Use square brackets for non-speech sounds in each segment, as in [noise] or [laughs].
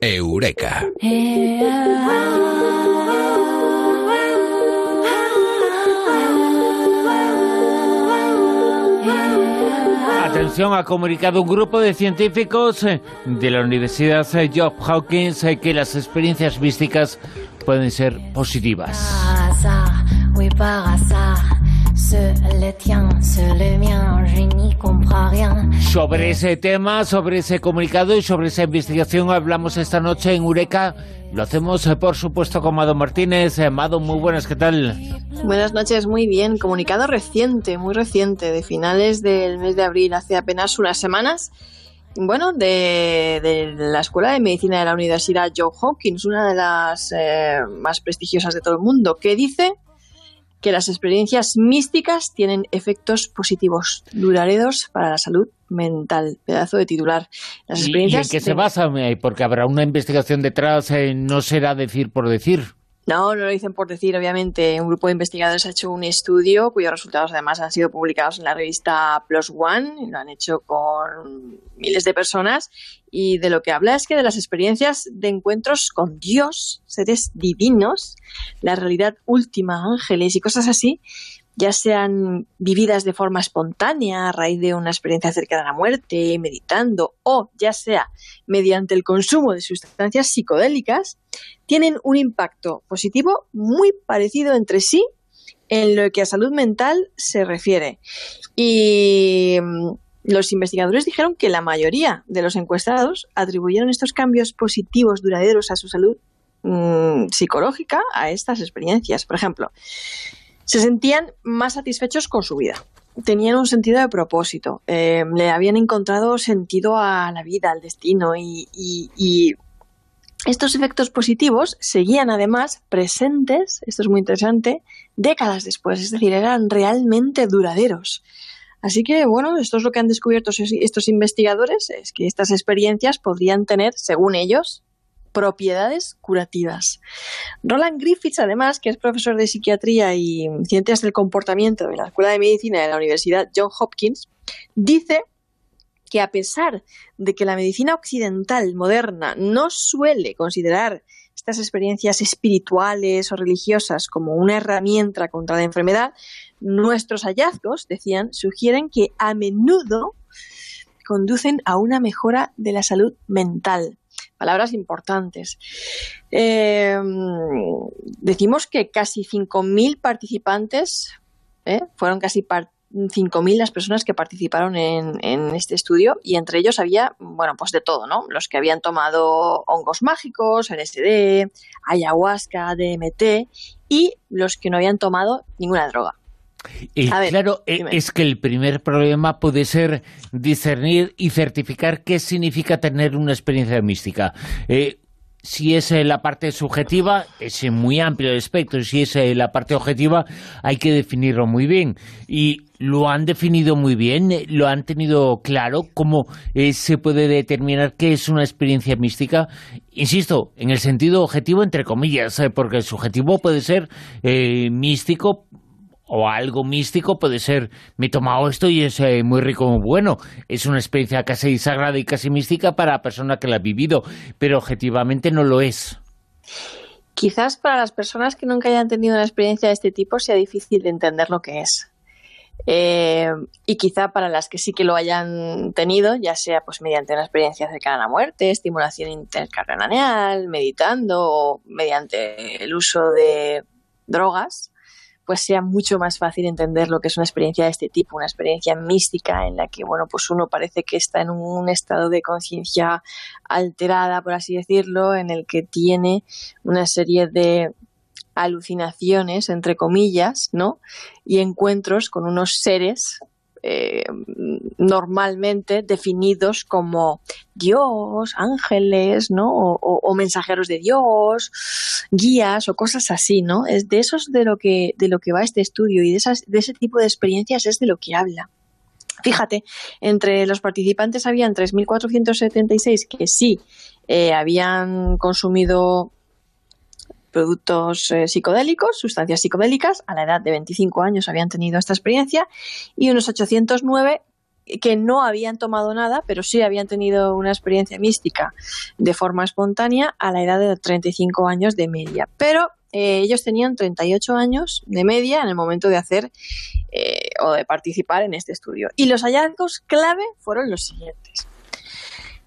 Eureka. Atención, ha comunicado un grupo de científicos eh, de la Universidad Johns Hopkins eh, que las experiencias místicas pueden ser positivas. Sobre ese tema, sobre ese comunicado y sobre esa investigación hablamos esta noche en Eureka. Lo hacemos, eh, por supuesto, con Mado Martínez. Eh, Mado, muy buenas, ¿qué tal? Buenas noches, muy bien. Comunicado reciente, muy reciente, de finales del mes de abril, hace apenas unas semanas. Bueno, de, la Escuela de Medicina de la Universidad Johns Hopkins, una de las eh, más prestigiosas de todo el mundo, que dice que las experiencias místicas tienen efectos positivos duraderos para la salud mental. Pedazo de titular. Las experiencias ¿Y en qué se basa? Porque habrá una investigación detrás, eh, no será decir por decir. No, no lo dicen por decir, obviamente. Un grupo de investigadores ha hecho un estudio cuyos resultados además han sido publicados en la revista Plus One, y lo han hecho con miles de personas, y de lo que habla es que de las experiencias de encuentros con Dios, seres divinos, la realidad última, ángeles y cosas así, ya sean vividas de forma espontánea a raíz de una experiencia cercana a la muerte, meditando, o ya sea mediante el consumo de sustancias psicodélicas, tienen un impacto positivo muy parecido entre sí en lo que a salud mental se refiere. Y mm, los investigadores dijeron que la mayoría de los encuestados atribuyeron estos cambios positivos duraderos a su salud mm, psicológica a estas experiencias. Por ejemplo, se sentían más satisfechos con su vida. Tenían un sentido de propósito, eh, le habían encontrado sentido a la vida, al destino y, y estos efectos positivos seguían además presentes, esto es muy interesante, décadas después, es decir, eran realmente duraderos. Así que, bueno, esto es lo que han descubierto estos investigadores, es que estas experiencias podrían tener, según ellos, propiedades curativas. Roland Griffiths, además, que es profesor de psiquiatría y ciencias del comportamiento de la Escuela de Medicina de la Universidad Johns Hopkins, dice que a pesar de que la medicina occidental moderna no suele considerar estas experiencias espirituales o religiosas como una herramienta contra la enfermedad, nuestros hallazgos, decían, sugieren que a menudo conducen a una mejora de la salud mental palabras importantes. Eh, decimos que casi 5.000 participantes, ¿eh? fueron casi 5.000 las personas que participaron en, en, este estudio y entre ellos había, bueno, pues de todo, ¿no? Los que habían tomado hongos mágicos, LSD, ayahuasca, DMT y los que no habían tomado ninguna droga. Y claro, e, es que el primer problema puede ser discernir y certificar qué significa tener una experiencia mística. Eh, si es eh, la parte subjetiva, es muy amplio el espectro, si es eh, la parte objetiva, hay que definirlo muy bien. Y lo han definido muy bien, lo han tenido claro, cómo se puede determinar qué es una experiencia mística. Insisto, en el sentido objetivo, entre comillas, porque el subjetivo puede ser místico o algo místico puede ser, me he tomado esto y es eh, muy rico, bueno, es una experiencia casi sagrada y casi mística para la persona que la ha vivido, pero objetivamente no lo es. Quizás para las personas que nunca hayan tenido una experiencia de este tipo sea difícil de entender lo que es. Eh, y quizá para las que sí que lo hayan tenido, ya sea pues mediante una experiencia cercana a la muerte, estimulación intercarnaneal, meditando o mediante el uso de drogas, pues sea mucho más fácil entender lo que es una experiencia de este tipo, una experiencia mística en la que, bueno, pues uno parece que está en un estado de conciencia alterada, por así decirlo, en el que tiene una serie de alucinaciones, entre comillas, ¿no? Y encuentros con unos seres eh, normalmente definidos como Dios, ángeles, ¿no? O, mensajeros de Dios, guías o cosas así, ¿no? Es de esos de lo que de lo que va este estudio y de esas de ese tipo de experiencias es de lo que habla. Fíjate, entre los participantes habían 3.476 que sí eh, habían consumido productos eh, psicodélicos, sustancias psicodélicas, a la edad de 25 años habían tenido esta experiencia y unos 809 que no habían tomado nada, pero sí habían tenido una experiencia mística de forma espontánea a la edad de 35 años de media. Pero eh, ellos tenían 38 años de media en el momento de hacer eh, o de participar en este estudio. Y los hallazgos clave fueron los siguientes.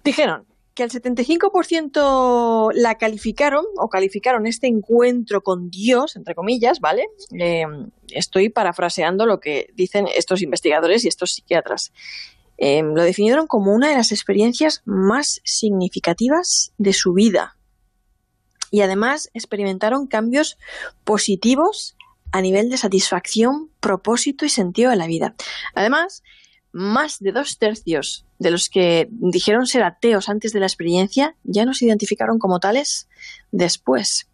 Dijeron que el 75% la calificaron o calificaron este encuentro con Dios, entre comillas, ¿vale? Eh, estoy parafraseando lo que dicen estos investigadores y estos psiquiatras. lo definieron como una de las experiencias más significativas de su vida y además experimentaron cambios positivos a nivel de satisfacción, propósito y sentido de la vida. Además, más de dos tercios de los que dijeron ser ateos antes de la experiencia ya no se identificaron como tales después.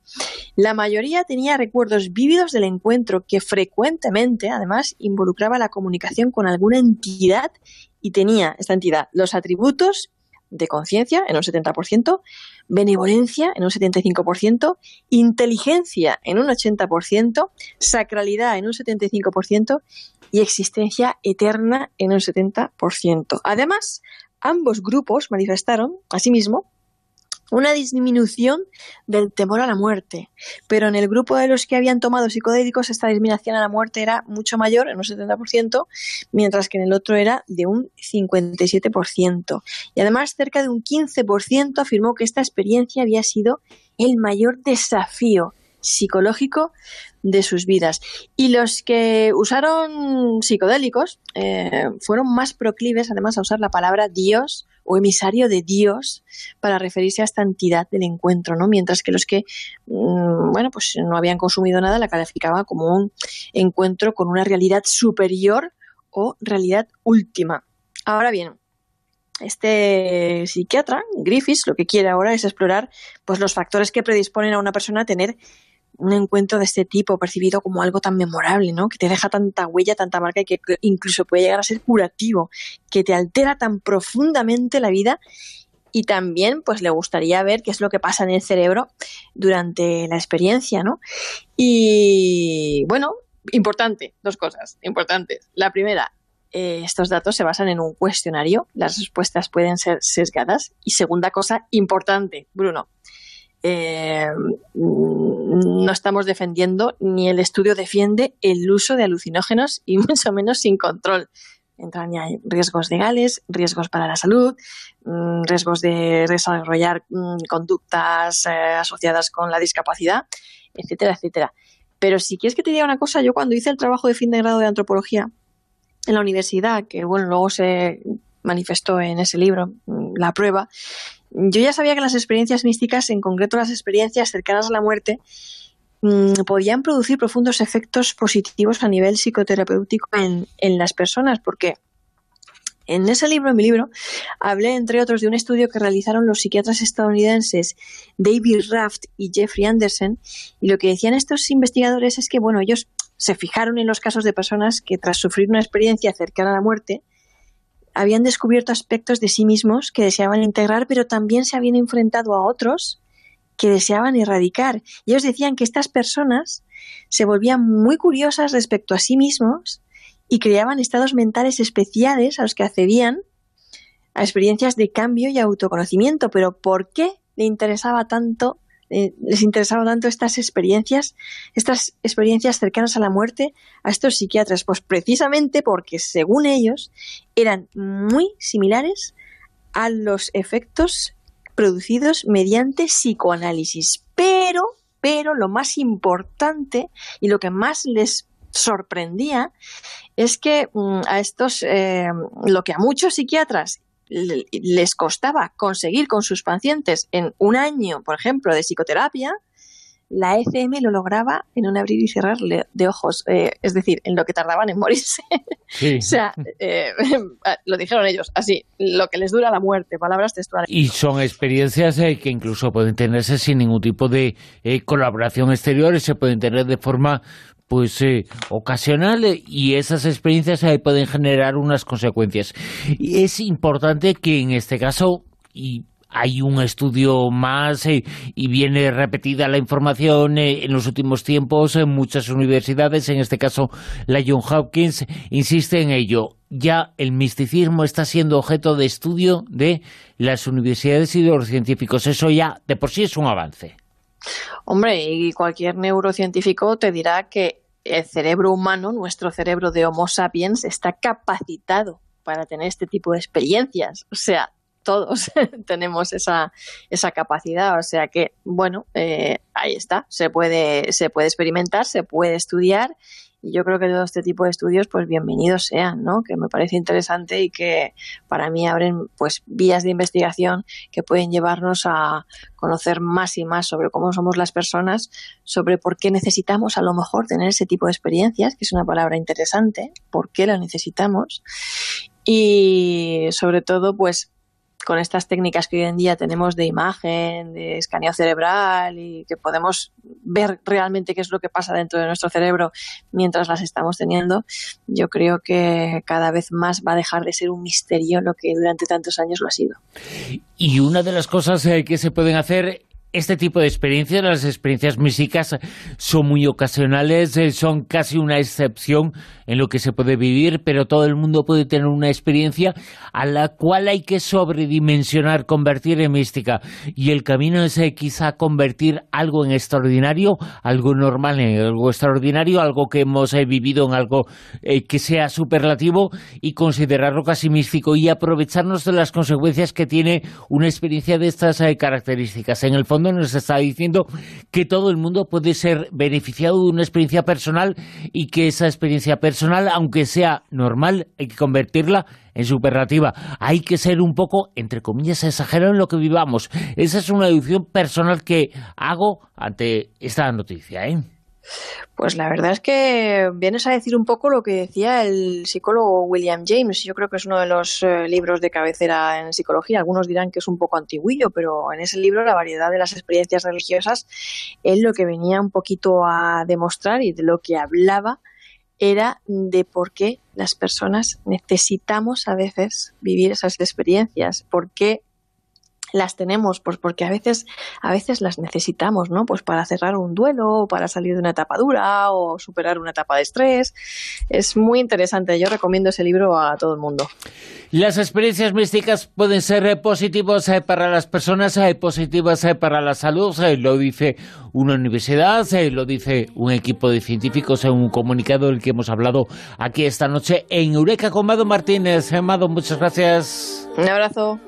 La mayoría tenía recuerdos vívidos del encuentro que frecuentemente, además, involucraba la comunicación con alguna entidad y tenía esta entidad los atributos de conciencia en un 70%, benevolencia en un 75%, inteligencia en un 80%, sacralidad en un 75% y existencia eterna en un 70%. Además, ambos grupos manifestaron, asimismo, una disminución del temor a la muerte. Pero en el grupo de los que habían tomado psicodélicos, esta disminución a la muerte era mucho mayor, en un 70%, mientras que en el otro era de un 57%. Y además, cerca de un 15% afirmó que esta experiencia había sido el mayor desafío psicológico de sus vidas. Y los que usaron psicodélicos eh, fueron más proclives, además, a usar la palabra Dios o emisario de Dios para referirse a esta entidad del encuentro, ¿no? Mientras que los que, mm, bueno, pues no habían consumido nada la calificaba como un encuentro con una realidad superior o realidad última. Ahora bien, este psiquiatra, Griffiths, lo que quiere ahora es explorar pues, los factores que predisponen a una persona a tener un encuentro de este tipo percibido como algo tan memorable, ¿no? Que te deja tanta huella, tanta marca y que incluso puede llegar a ser curativo, que te altera tan profundamente la vida y también pues le gustaría ver qué es lo que pasa en el cerebro durante la experiencia, ¿no? Y bueno, importante, dos cosas importantes. La primera, eh, estos datos se basan en un cuestionario, las respuestas pueden ser sesgadas. Y segunda cosa importante, Bruno, eh, no estamos defendiendo ni el estudio defiende el uso de alucinógenos y [laughs] mucho menos sin control. Entran ya riesgos legales, riesgos para la salud, mm, riesgos de desarrollar mm, conductas eh, asociadas con la discapacidad, etcétera, etcétera. Pero si quieres que te diga una cosa, yo cuando hice el trabajo de fin de grado de antropología en la universidad, que bueno, luego se manifestó en ese libro, mm, la prueba, yo ya sabía que las experiencias místicas, en concreto las experiencias cercanas a la muerte, mm, podían producir profundos efectos positivos a nivel psicoterapéutico en, en las personas, porque en ese libro, en mi libro, hablé, entre otros, de un estudio que realizaron los psiquiatras estadounidenses David Raft y Jeffrey Anderson, y lo que decían estos investigadores es que, bueno, ellos se fijaron en los casos de personas que tras sufrir una experiencia cercana a la muerte, habían descubierto aspectos de sí mismos que deseaban integrar, pero también se habían enfrentado a otros que deseaban erradicar. Y ellos decían que estas personas se volvían muy curiosas respecto a sí mismos y creaban estados mentales especiales a los que accedían a experiencias de cambio y autoconocimiento. Pero ¿por qué le interesaba tanto eh, les interesaban tanto estas experiencias, estas experiencias cercanas a la muerte a estos psiquiatras? Pues precisamente porque, según ellos, eran muy similares a los efectos producidos mediante psicoanálisis. Pero, pero lo más importante y lo que más les sorprendía es que mm, a estos, eh, lo que a muchos psiquiatras les costaba conseguir con sus pacientes en un año, por ejemplo, de psicoterapia, la ECM lo lograba en un abrir y cerrar de ojos, eh, es decir, en lo que tardaban en morirse. [laughs] o sea, eh, [laughs] lo dijeron ellos, así, lo que les dura la muerte, palabras textuales. Y son experiencias eh, que incluso pueden tenerse sin ningún tipo de colaboración exterior, se pueden tener de forma pues eh, ocasional y esas experiencias ahí pueden generar unas consecuencias. Y es importante que en este caso, y hay un estudio más eh, y viene repetida la información eh, en los últimos tiempos en muchas universidades, en este caso la John Hopkins, insiste en ello. Ya el misticismo está siendo objeto de estudio de las universidades y de los científicos. Eso ya de por sí es un avance. Hombre, y cualquier neurocientífico te dirá que el cerebro humano, nuestro cerebro de Homo sapiens, está capacitado para tener este tipo de experiencias. O sea, todos [laughs] tenemos esa, esa capacidad. O sea que, bueno, eh, ahí está. Se puede, se puede experimentar, se puede estudiar y yo creo que todo este tipo de estudios, pues bienvenidos sean, ¿no? Que me parece interesante y que para mí abren, pues, vías de investigación que pueden llevarnos a conocer más y más sobre cómo somos las personas, sobre por qué necesitamos a lo mejor tener ese tipo de experiencias, que es una palabra interesante, por qué la necesitamos y sobre todo, pues, con estas técnicas que hoy en día tenemos de imagen, de escaneo cerebral y que podemos ver realmente qué es lo que pasa dentro de nuestro cerebro mientras las estamos teniendo, yo creo que cada vez más va a dejar de ser un misterio lo que durante tantos años lo ha sido. Y una de las cosas eh, que se pueden hacer este tipo de experiencias, las experiencias místicas, son muy ocasionales, eh, son casi una excepción en lo que se puede vivir, pero todo el mundo puede tener una experiencia a la cual hay que sobredimensionar, convertir en mística. Y el camino es eh, quizá convertir algo en extraordinario, algo normal en algo extraordinario, algo que hemos eh, vivido en algo que sea superlativo y considerarlo casi místico y aprovecharnos de las consecuencias que tiene una experiencia de estas características. En el fondo, nos está diciendo que todo el mundo puede ser beneficiado de una experiencia personal y que esa experiencia personal, aunque sea normal, hay que convertirla en superlativa. Hay que ser un poco, entre comillas, exagerado en lo que vivamos. Esa es una deducción personal que hago ante esta noticia. ¿eh? Pues la verdad es que vienes a decir un poco lo que decía el psicólogo William James. Yo creo que es uno de los eh, libros de cabecera en psicología. Algunos dirán que es un poco antiguillo, pero en ese libro, La variedad de las experiencias religiosas, él lo que venía un poquito a demostrar y de lo que hablaba era de por qué las personas necesitamos a veces vivir esas experiencias, por qué las tenemos pues porque a veces a veces las necesitamos no pues para cerrar un duelo o para salir de una etapa dura o superar una etapa de estrés. Es muy interesante. Yo recomiendo ese libro a todo el mundo. Las experiencias místicas pueden ser eh, positivas eh, para las personas eh, positivas para la salud lo dice una universidad lo dice un equipo de científicos en un comunicado del que hemos hablado aquí esta noche en Eureka con Mado Martínez. Mado muchas gracias. Un abrazo